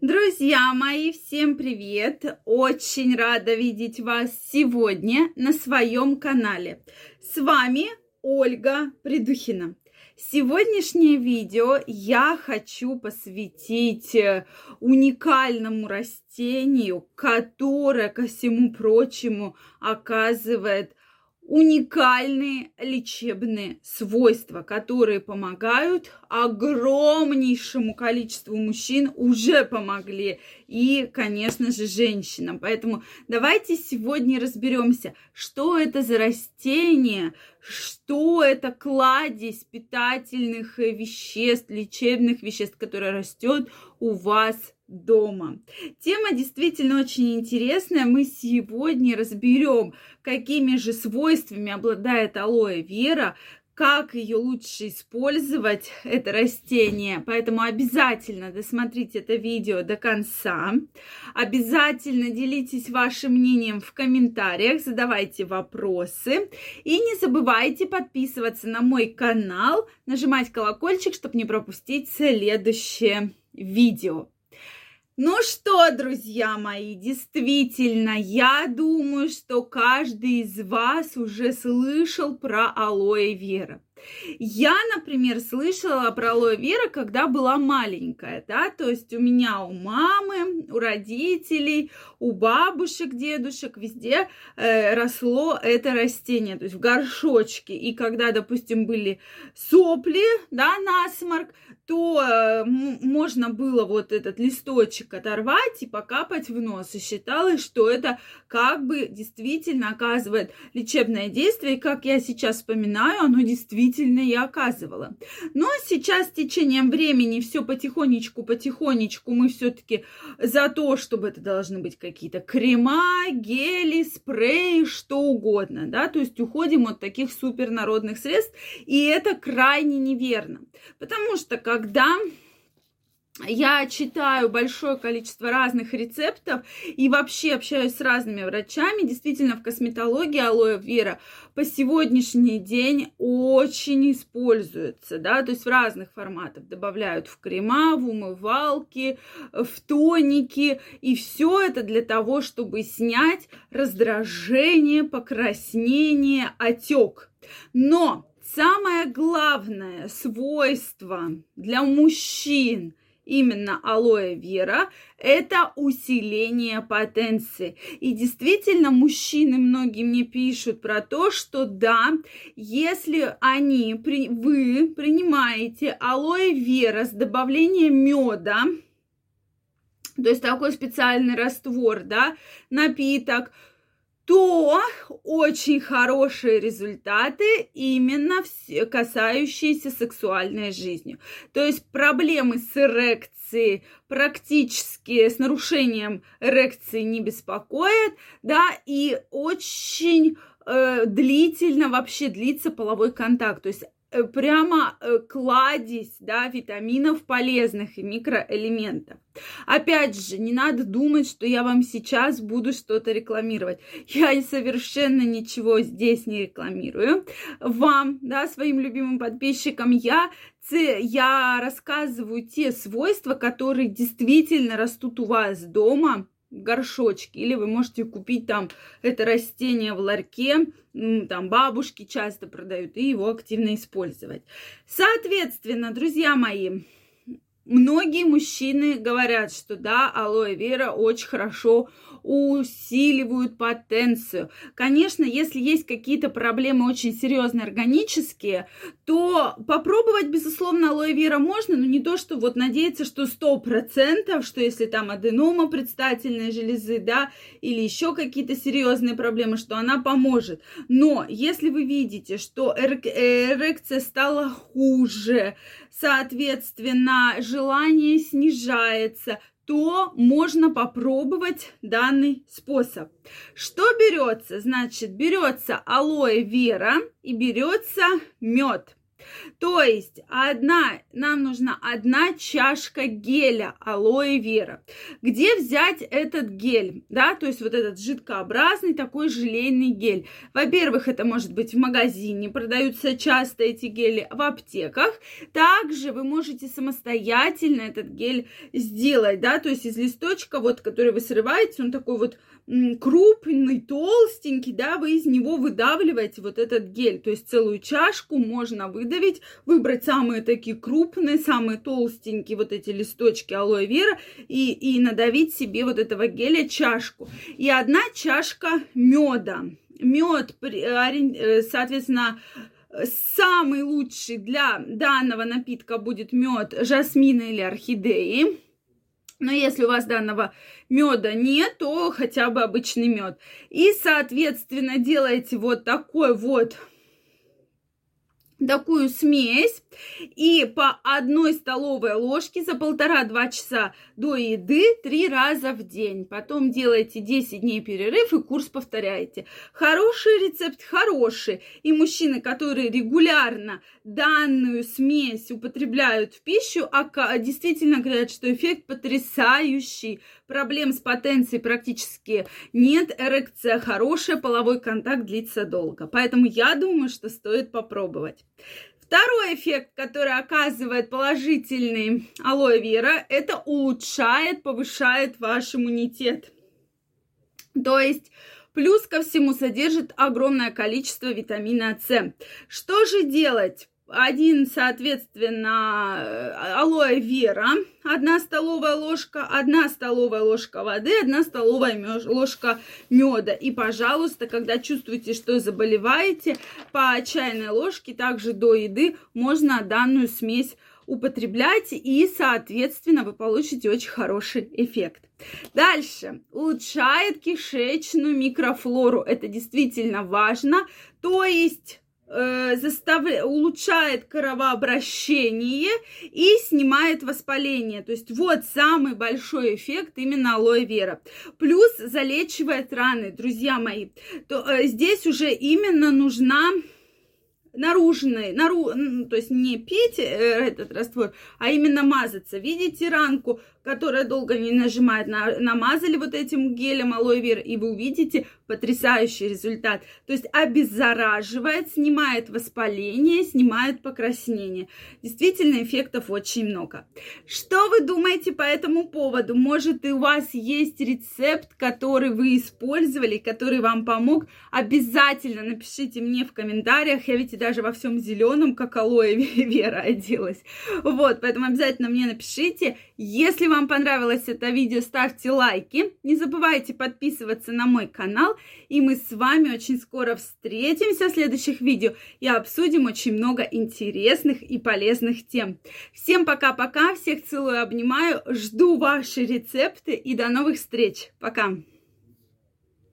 Друзья мои, всем привет! Очень рада видеть вас сегодня на своем канале. С вами Ольга Придухина. Сегодняшнее видео я хочу посвятить э, уникальному растению, которое, ко всему прочему, оказывает уникальные лечебные свойства, которые помогают огромнейшему количеству мужчин, уже помогли, и, конечно же, женщинам. Поэтому давайте сегодня разберемся, что это за растение, что это кладезь питательных веществ, лечебных веществ, которое растет у вас дома. Тема действительно очень интересная. Мы сегодня разберем, какими же свойствами обладает алоэ вера, как ее лучше использовать, это растение. Поэтому обязательно досмотрите это видео до конца. Обязательно делитесь вашим мнением в комментариях, задавайте вопросы. И не забывайте подписываться на мой канал, нажимать колокольчик, чтобы не пропустить следующее видео. Ну что, друзья мои, действительно, я думаю, что каждый из вас уже слышал про алоэ вера. Я, например, слышала про алоэ вера, когда была маленькая, да, то есть у меня у мамы, у родителей, у бабушек, дедушек, везде э, росло это растение, то есть в горшочке. И когда, допустим, были сопли, да, насморк, то э, можно было вот этот листочек оторвать и покапать в нос. И считалось, что это как бы действительно оказывает лечебное действие. И как я сейчас вспоминаю, оно действительно действительно и оказывала. Но сейчас с течением времени все потихонечку, потихонечку мы все-таки за то, чтобы это должны быть какие-то крема, гели, спреи, что угодно, да, то есть уходим от таких супернародных средств, и это крайне неверно, потому что когда я читаю большое количество разных рецептов и вообще общаюсь с разными врачами. Действительно, в косметологии алоэ вера по сегодняшний день очень используется, да, то есть в разных форматах добавляют в крема, в умывалки, в тоники, и все это для того, чтобы снять раздражение, покраснение, отек. Но самое главное свойство для мужчин – именно алоэ вера, это усиление потенции. И действительно, мужчины многие мне пишут про то, что да, если они, вы принимаете алоэ вера с добавлением меда, то есть такой специальный раствор, да, напиток, то очень хорошие результаты именно касающиеся сексуальной жизни. То есть проблемы с эрекцией практически с нарушением эрекции не беспокоят, да, и очень э, длительно вообще длится половой контакт. То есть прямо э, кладезь, да, витаминов полезных и микроэлементов. Опять же, не надо думать, что я вам сейчас буду что-то рекламировать. Я совершенно ничего здесь не рекламирую. Вам, да, своим любимым подписчикам я я рассказываю те свойства, которые действительно растут у вас дома, горшочки, или вы можете купить там это растение в ларьке, там бабушки часто продают, и его активно использовать. Соответственно, друзья мои, многие мужчины говорят, что да, алоэ вера очень хорошо усиливают потенцию. Конечно, если есть какие-то проблемы очень серьезные органические, то попробовать, безусловно, алоэ вера можно, но не то, что вот надеяться, что сто процентов, что если там аденома предстательной железы, да, или еще какие-то серьезные проблемы, что она поможет. Но если вы видите, что эрекция стала хуже, соответственно, желание снижается, то можно попробовать данный способ. Что берется? Значит, берется алоэ вера и берется мед. То есть одна, нам нужна одна чашка геля алоэ вера. Где взять этот гель, да, то есть вот этот жидкообразный такой желейный гель. Во-первых, это может быть в магазине, продаются часто эти гели в аптеках. Также вы можете самостоятельно этот гель сделать, да, то есть из листочка, вот, который вы срываете, он такой вот крупный, толстенький, да, вы из него выдавливаете вот этот гель. То есть целую чашку можно выдавить, выбрать самые такие крупные, самые толстенькие вот эти листочки алоэ вера и, и надавить себе вот этого геля чашку. И одна чашка меда. Мед, э, соответственно, самый лучший для данного напитка будет мед жасмина или орхидеи. Но если у вас данного меда нет, то хотя бы обычный мед. И, соответственно, делаете вот такой вот такую смесь и по одной столовой ложке за полтора-два часа до еды три раза в день. Потом делаете 10 дней перерыв и курс повторяете. Хороший рецепт, хороший. И мужчины, которые регулярно данную смесь употребляют в пищу, действительно говорят, что эффект потрясающий. Проблем с потенцией практически нет. Эрекция хорошая, половой контакт длится долго. Поэтому я думаю, что стоит попробовать. Второй эффект, который оказывает положительный алоэ вера, это улучшает, повышает ваш иммунитет. То есть плюс ко всему содержит огромное количество витамина С. Что же делать? Один, соответственно, алоэ вера, одна столовая ложка, одна столовая ложка воды, одна столовая ложка меда. И, пожалуйста, когда чувствуете, что заболеваете, по чайной ложке также до еды можно данную смесь употреблять, и, соответственно, вы получите очень хороший эффект. Дальше. Улучшает кишечную микрофлору. Это действительно важно. То есть э, улучшает кровообращение и снимает воспаление. То есть вот самый большой эффект именно алоэ вера. Плюс залечивает раны, друзья мои. То, э, здесь уже именно нужна наружной, нару, то есть не пить э, этот раствор, а именно мазаться. Видите ранку, которая долго не нажимает, на, намазали вот этим гелем алоэ вера, и вы увидите потрясающий результат. То есть обеззараживает, снимает воспаление, снимает покраснение. Действительно, эффектов очень много. Что вы думаете по этому поводу? Может, и у вас есть рецепт, который вы использовали, который вам помог? Обязательно напишите мне в комментариях. Я ведь даже во всем зеленом, как алоэ вера оделась. Вот, поэтому обязательно мне напишите. Если вам понравилось это видео, ставьте лайки. Не забывайте подписываться на мой канал. И мы с вами очень скоро встретимся в следующих видео и обсудим очень много интересных и полезных тем. Всем пока-пока, всех целую, обнимаю, жду ваши рецепты и до новых встреч. Пока!